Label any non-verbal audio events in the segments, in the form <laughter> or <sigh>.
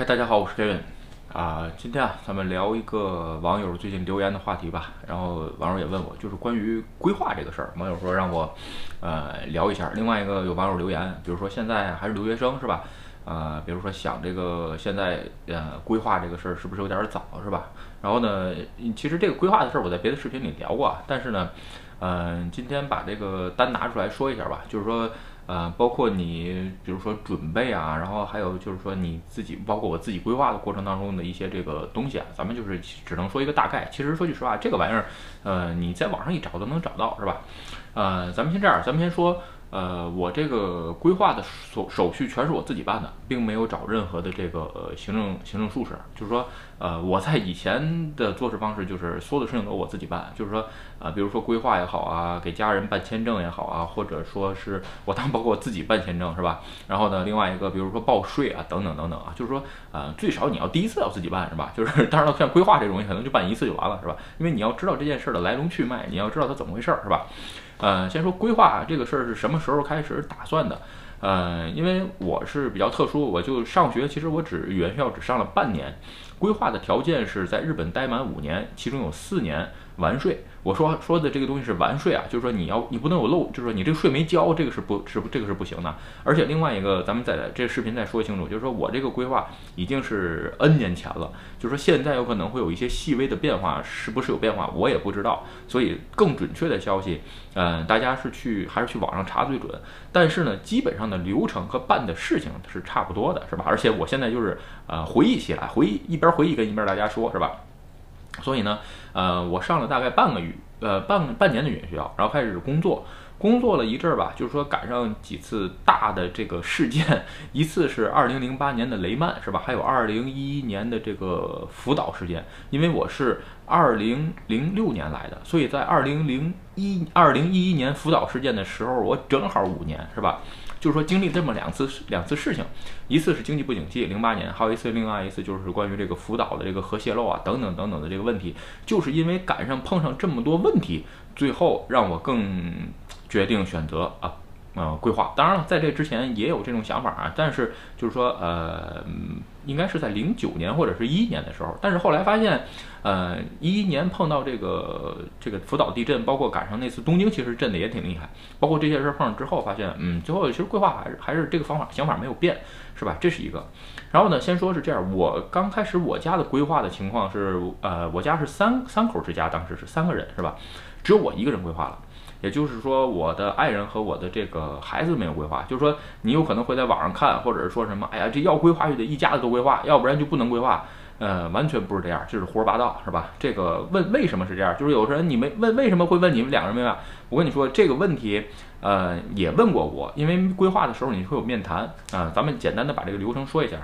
嗨，大家好，我是 Kevin 啊。今天啊，咱们聊一个网友最近留言的话题吧。然后网友也问我，就是关于规划这个事儿。网友说让我呃聊一下。另外一个有网友留言，比如说现在还是留学生是吧？呃，比如说想这个现在呃规划这个事儿是不是有点早是吧？然后呢，其实这个规划的事儿我在别的视频里聊过，啊，但是呢，嗯，今天把这个单拿出来说一下吧，就是说。呃，包括你，比如说准备啊，然后还有就是说你自己，包括我自己规划的过程当中的一些这个东西啊，咱们就是只能说一个大概。其实说句实话，这个玩意儿，呃，你在网上一找都能找到，是吧？呃，咱们先这样，咱们先说。呃，我这个规划的手手续全是我自己办的，并没有找任何的这个呃行政行政术士。就是说，呃，我在以前的做事方式就是所有的事情都我自己办。就是说，啊，比如说规划也好啊，给家人办签证也好啊，或者说是我当包括我自己办签证是吧？<laughs> 然后呢，另外一个比如说报税啊，等等等等啊，就是说，呃，最少你要第一次要自己办是吧？就是当然了，像规划这种，你可能就办一次就完了是吧？因为你要知道这件事的来龙去脉，你要知道它怎么回事儿是吧？呃，先说规划这个事儿是什么时候开始打算的？呃，因为我是比较特殊，我就上学，其实我只语言学校只上了半年。规划的条件是在日本待满五年，其中有四年完税。我说说的这个东西是完税啊，就是说你要你不能有漏，就是说你这个税没交，这个是不是不这个是不行的。而且另外一个，咱们在这视频再说清楚，就是说我这个规划已经是 N 年前了，就是说现在有可能会有一些细微的变化，是不是有变化我也不知道。所以更准确的消息，嗯，大家是去还是去网上查最准。但是呢，基本上的流程和办的事情是差不多的，是吧？而且我现在就是呃回忆起来，回忆一边回忆跟一边大家说，是吧？所以呢，呃，我上了大概半个月，呃，半半年的语言学校，然后开始工作，工作了一阵儿吧，就是说赶上几次大的这个事件，<laughs> 一次是二零零八年的雷曼，是吧？还有二零一一年的这个福岛事件，因为我是二零零六年来的，所以在二零零一二零一一年福岛事件的时候，我正好五年，是吧？就是说经历这么两次两次事情，一次是经济不景气，零八年，还有一次另外一次就是关于这个福岛的这个核泄漏啊等等等等的这个问题，就是因为赶上碰上这么多问题，最后让我更决定选择啊。呃，规划当然了，在这之前也有这种想法啊，但是就是说，呃，应该是在零九年或者是一一年的时候，但是后来发现，呃，一一年碰到这个这个福岛地震，包括赶上那次东京，其实震的也挺厉害，包括这些事儿碰上之后，发现，嗯，最后其实规划还是还是这个方法想法没有变，是吧？这是一个。然后呢，先说是这样，我刚开始我家的规划的情况是，呃，我家是三三口之家，当时是三个人，是吧？只有我一个人规划了。也就是说，我的爱人和我的这个孩子没有规划。就是说，你有可能会在网上看，或者是说什么，哎呀，这要规划就得一家子都规划，要不然就不能规划。呃，完全不是这样，就是胡说八道，是吧？这个问为什么是这样？就是有人你们问为什么会问你们两个人没有？我跟你说这个问题，呃，也问过我，因为规划的时候你会有面谈啊。咱们简单的把这个流程说一下，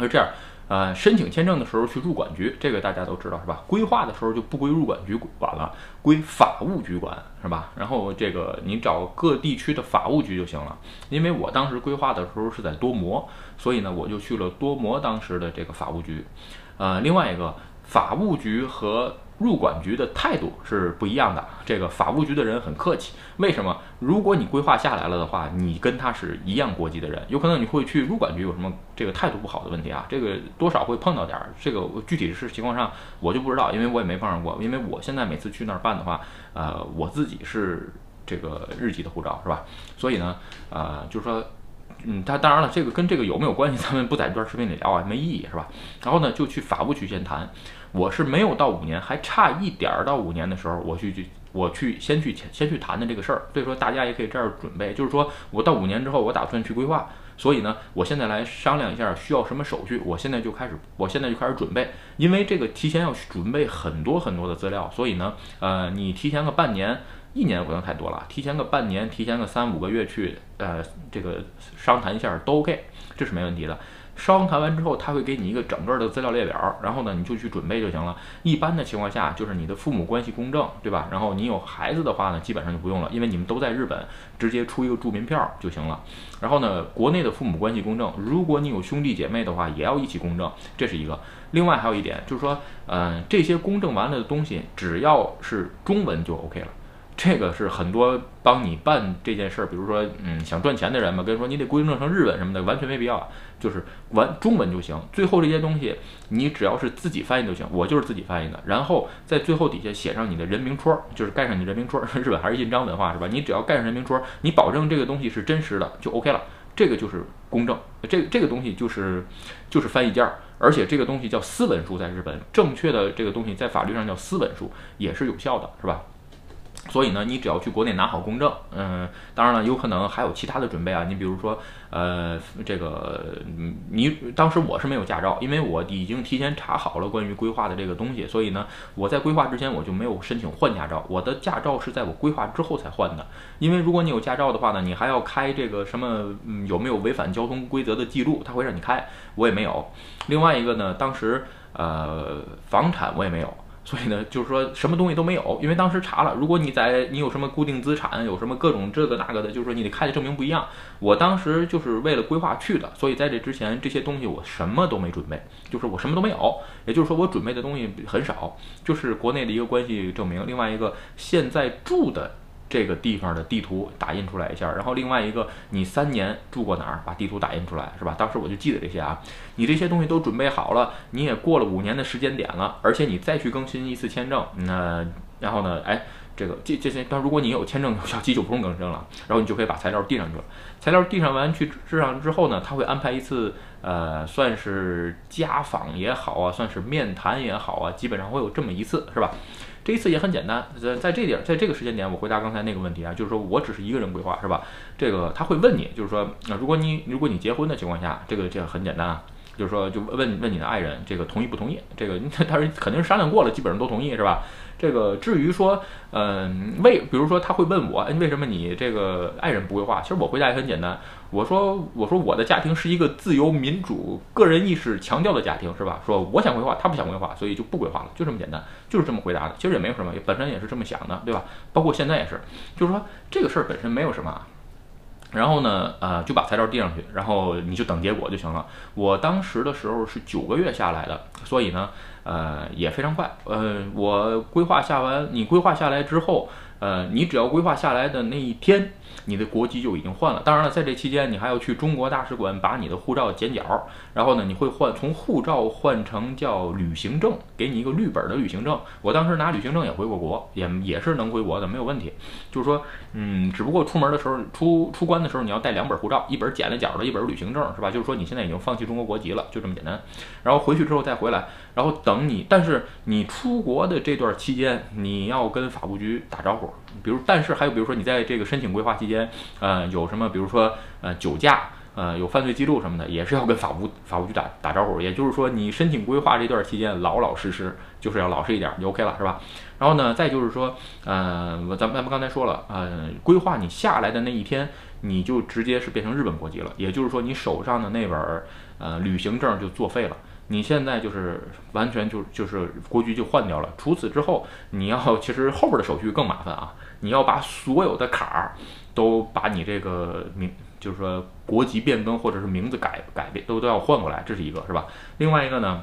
是这样。呃，申请签证的时候去入管局，这个大家都知道是吧？规划的时候就不归入管局管了，归法务局管是吧？然后这个你找各地区的法务局就行了。因为我当时规划的时候是在多摩，所以呢我就去了多摩当时的这个法务局。呃，另外一个法务局和入管局的态度是不一样的。这个法务局的人很客气，为什么？如果你规划下来了的话，你跟他是一样国籍的人，有可能你会去入管局有什么这个态度不好的问题啊？这个多少会碰到点儿。这个具体是情况上我就不知道，因为我也没碰上过。因为我现在每次去那儿办的话，呃，我自己是这个日籍的护照是吧？所以呢，呃，就是说。嗯，他当然了，这个跟这个有没有关系，咱们不在这段视频里聊啊，没意义是吧？然后呢，就去法务局先谈。我是没有到五年，还差一点儿到五年的时候，我去去我去先去先去谈的这个事儿。所以说大家也可以这样准备，就是说我到五年之后，我打算去规划。所以呢，我现在来商量一下需要什么手续。我现在就开始，我现在就开始准备，因为这个提前要准备很多很多的资料。所以呢，呃，你提前个半年。一年不能太多了，提前个半年，提前个三五个月去，呃，这个商谈一下都 OK，这是没问题的。商谈完之后，他会给你一个整个的资料列表，然后呢，你就去准备就行了。一般的情况下，就是你的父母关系公证，对吧？然后你有孩子的话呢，基本上就不用了，因为你们都在日本，直接出一个住民票就行了。然后呢，国内的父母关系公证，如果你有兄弟姐妹的话，也要一起公证，这是一个。另外还有一点就是说，嗯，这些公证完了的东西，只要是中文就 OK 了。这个是很多帮你办这件事儿，比如说嗯想赚钱的人嘛，跟你说你得规定成日本什么的，完全没必要，就是完中文就行。最后这些东西你只要是自己翻译就行，我就是自己翻译的。然后在最后底下写上你的人名戳，就是盖上你的人名戳。日本还是印章文化是吧？你只要盖上人名戳，你保证这个东西是真实的就 OK 了。这个就是公证，这这个东西就是就是翻译件儿，而且这个东西叫私文书，在日本正确的这个东西在法律上叫私文书，也是有效的，是吧？所以呢，你只要去国内拿好公证，嗯，当然了，有可能还有其他的准备啊。你比如说，呃，这个，你当时我是没有驾照，因为我已经提前查好了关于规划的这个东西，所以呢，我在规划之前我就没有申请换驾照。我的驾照是在我规划之后才换的，因为如果你有驾照的话呢，你还要开这个什么，嗯，有没有违反交通规则的记录，他会让你开，我也没有。另外一个呢，当时，呃，房产我也没有。所以呢，就是说什么东西都没有，因为当时查了，如果你在你有什么固定资产，有什么各种这个那个的，就是说你得开的证明不一样。我当时就是为了规划去的，所以在这之前这些东西我什么都没准备，就是我什么都没有，也就是说我准备的东西很少，就是国内的一个关系证明，另外一个现在住的。这个地方的地图打印出来一下，然后另外一个你三年住过哪儿，把地图打印出来，是吧？当时我就记得这些啊。你这些东西都准备好了，你也过了五年的时间点了，而且你再去更新一次签证，那然后呢？哎，这个这这些，但如果你有签证有效期就不用更新了，然后你就可以把材料递上去了。材料递上完去制上之后呢，他会安排一次，呃，算是家访也好啊，算是面谈也好啊，基本上会有这么一次，是吧？这一次也很简单，在在这点，在这个时间点，我回答刚才那个问题啊，就是说我只是一个人规划，是吧？这个他会问你，就是说，那如果你如果你结婚的情况下，这个这个很简单啊，就是说就问问你的爱人，这个同意不同意？这个 <laughs> 他是肯定商量过了，基本上都同意，是吧？这个至于说，嗯，为比如说他会问我，为什么你这个爱人不规划？其实我回答也很简单，我说我说我的家庭是一个自由民主、个人意识强调的家庭，是吧？说我想规划，他不想规划，所以就不规划了，就这么简单，就是这么回答的。其实也没有什么，本身也是这么想的，对吧？包括现在也是，就是说这个事儿本身没有什么。然后呢，呃，就把材料递上去，然后你就等结果就行了。我当时的时候是九个月下来的，所以呢，呃，也非常快。呃，我规划下完，你规划下来之后。呃，你只要规划下来的那一天，你的国籍就已经换了。当然了，在这期间，你还要去中国大使馆把你的护照剪角，然后呢，你会换从护照换成叫旅行证，给你一个绿本的旅行证。我当时拿旅行证也回过国，也也是能回国的，没有问题。就是说，嗯，只不过出门的时候，出出关的时候，你要带两本护照，一本剪了角的，一本旅行证，是吧？就是说你现在已经放弃中国国籍了，就这么简单。然后回去之后再回来，然后等你，但是你出国的这段期间，你要跟法务局打招呼。比如，但是还有，比如说你在这个申请规划期间，呃，有什么，比如说，呃，酒驾，呃，有犯罪记录什么的，也是要跟法务法务局打打招呼。也就是说，你申请规划这段期间，老老实实，就是要老实一点，就 OK 了，是吧？然后呢，再就是说，呃，咱们咱们刚才说了，呃，规划你下来的那一天，你就直接是变成日本国籍了。也就是说，你手上的那本呃旅行证就作废了。你现在就是完全就就是国籍就换掉了。除此之后，你要其实后边的手续更麻烦啊！你要把所有的卡都把你这个名，就是说国籍变更或者是名字改改变都都要换过来，这是一个是吧？另外一个呢？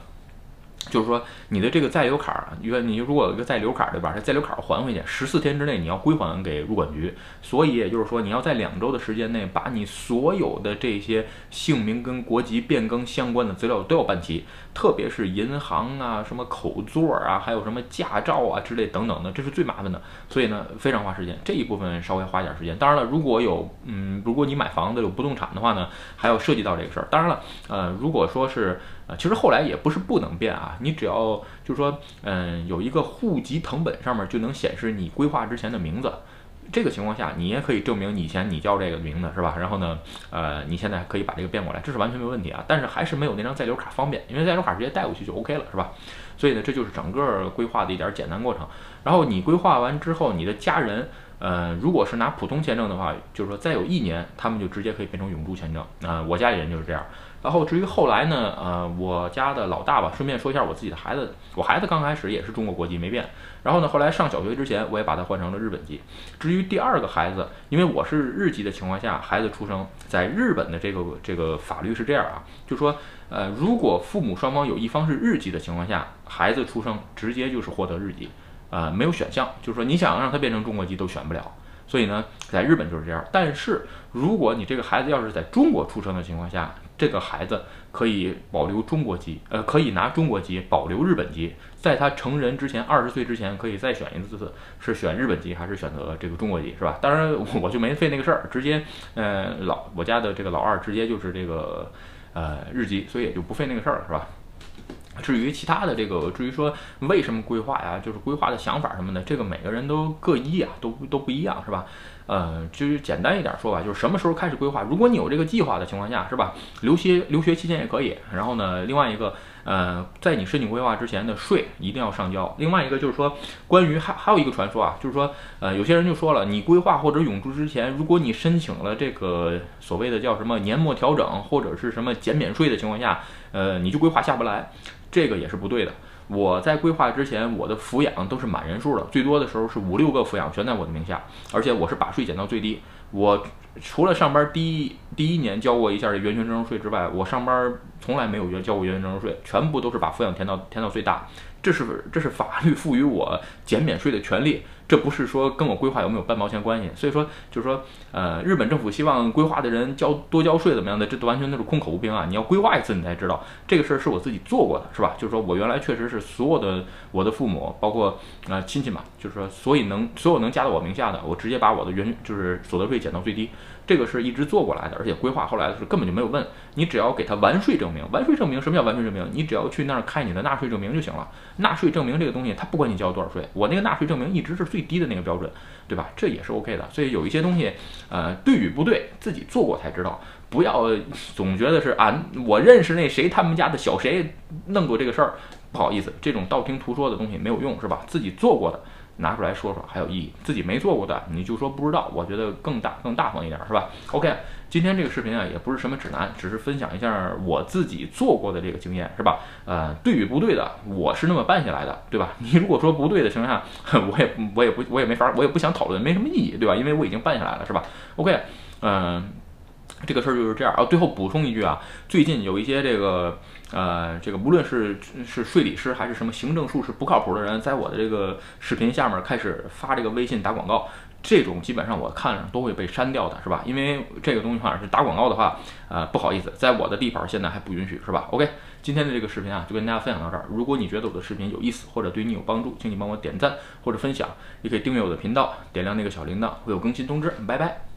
就是说，你的这个在留卡儿，因为你如果有一个在留卡，对吧？这在留卡还回去，十四天之内你要归还给入管局。所以也就是说，你要在两周的时间内，把你所有的这些姓名跟国籍变更相关的资料都要办齐，特别是银行啊、什么口座啊、还有什么驾照啊之类等等的，这是最麻烦的。所以呢，非常花时间，这一部分稍微花点时间。当然了，如果有嗯，如果你买房子有不动产的话呢，还要涉及到这个事儿。当然了，呃，如果说是。啊，其实后来也不是不能变啊，你只要就是说，嗯，有一个户籍成本上面就能显示你规划之前的名字，这个情况下你也可以证明以前你叫这个名字是吧？然后呢，呃，你现在可以把这个变过来，这是完全没问题啊。但是还是没有那张在留卡方便，因为在留卡直接带过去就 OK 了是吧？所以呢，这就是整个规划的一点简单过程。然后你规划完之后，你的家人，呃，如果是拿普通签证的话，就是说再有一年，他们就直接可以变成永住签证啊。我家里人就是这样。然后至于后来呢，呃，我家的老大吧，顺便说一下我自己的孩子，我孩子刚开始也是中国国籍没变，然后呢，后来上小学之前我也把他换成了日本籍。至于第二个孩子，因为我是日籍的情况下，孩子出生在日本的这个这个法律是这样啊，就说，呃，如果父母双方有一方是日籍的情况下，孩子出生直接就是获得日籍。呃没有选项，就是说你想让他变成中国籍都选不了。所以呢，在日本就是这样。但是如果你这个孩子要是在中国出生的情况下，这个孩子可以保留中国籍，呃，可以拿中国籍保留日本籍，在他成人之前，二十岁之前可以再选一次次，是选日本籍还是选择这个中国籍，是吧？当然我就没费那个事儿，直接，呃，老我家的这个老二直接就是这个，呃，日籍，所以也就不费那个事儿了，是吧？至于其他的这个，至于说为什么规划呀，就是规划的想法什么的，这个每个人都各异啊，都都不一样，是吧？呃，就是简单一点说吧，就是什么时候开始规划？如果你有这个计划的情况下，是吧？留学留学期间也可以。然后呢，另外一个，呃，在你申请规划之前的税一定要上交。另外一个就是说，关于还还有一个传说啊，就是说，呃，有些人就说了，你规划或者永住之前，如果你申请了这个所谓的叫什么年末调整或者是什么减免税的情况下，呃，你就规划下不来，这个也是不对的。我在规划之前，我的抚养都是满人数的，最多的时候是五六个抚养全在我的名下，而且我是把税减到最低。我除了上班第一第一年交过一下这源泉征收税之外，我上班从来没有交过源泉征收税，全部都是把抚养填到填到最大。这是这是法律赋予我减免税的权利。这不是说跟我规划有没有半毛钱关系，所以说就是说，呃，日本政府希望规划的人交多交税怎么样的，这都完全都是空口无凭啊！你要规划一次，你才知道这个事儿是我自己做过的，是吧？就是说我原来确实是所有的我的父母，包括啊亲戚嘛，就是说所以能所有能加到我名下的，我直接把我的原就是所得税减到最低。这个是一直做过来的，而且规划后来的时候根本就没有问你，只要给他完税证明。完税证明什么叫完税证明？你只要去那儿开你的纳税证明就行了。纳税证明这个东西，他不管你交多少税，我那个纳税证明一直是最低的那个标准，对吧？这也是 OK 的。所以有一些东西，呃，对与不对，自己做过才知道。不要总觉得是啊，我认识那谁他们家的小谁弄过这个事儿，不好意思，这种道听途说的东西没有用，是吧？自己做过的。拿出来说说还有意义，自己没做过的你就说不知道，我觉得更大更大方一点是吧？OK，今天这个视频啊也不是什么指南，只是分享一下我自己做过的这个经验是吧？呃，对与不对的，我是那么办下来的，对吧？<laughs> 你如果说不对的情况下，<laughs> 我也我也不我也没法，我也不想讨论，没什么意义，对吧？因为我已经办下来了是吧？OK，嗯。这个事儿就是这样啊。最后补充一句啊，最近有一些这个呃，这个无论是是税理师还是什么行政术士不靠谱的人，在我的这个视频下面开始发这个微信打广告，这种基本上我看着都会被删掉的，是吧？因为这个东西话是打广告的话，呃，不好意思，在我的地盘现在还不允许，是吧？OK，今天的这个视频啊，就跟大家分享到这儿。如果你觉得我的视频有意思或者对你有帮助，请你帮我点赞或者分享，也可以订阅我的频道，点亮那个小铃铛，会有更新通知。拜拜。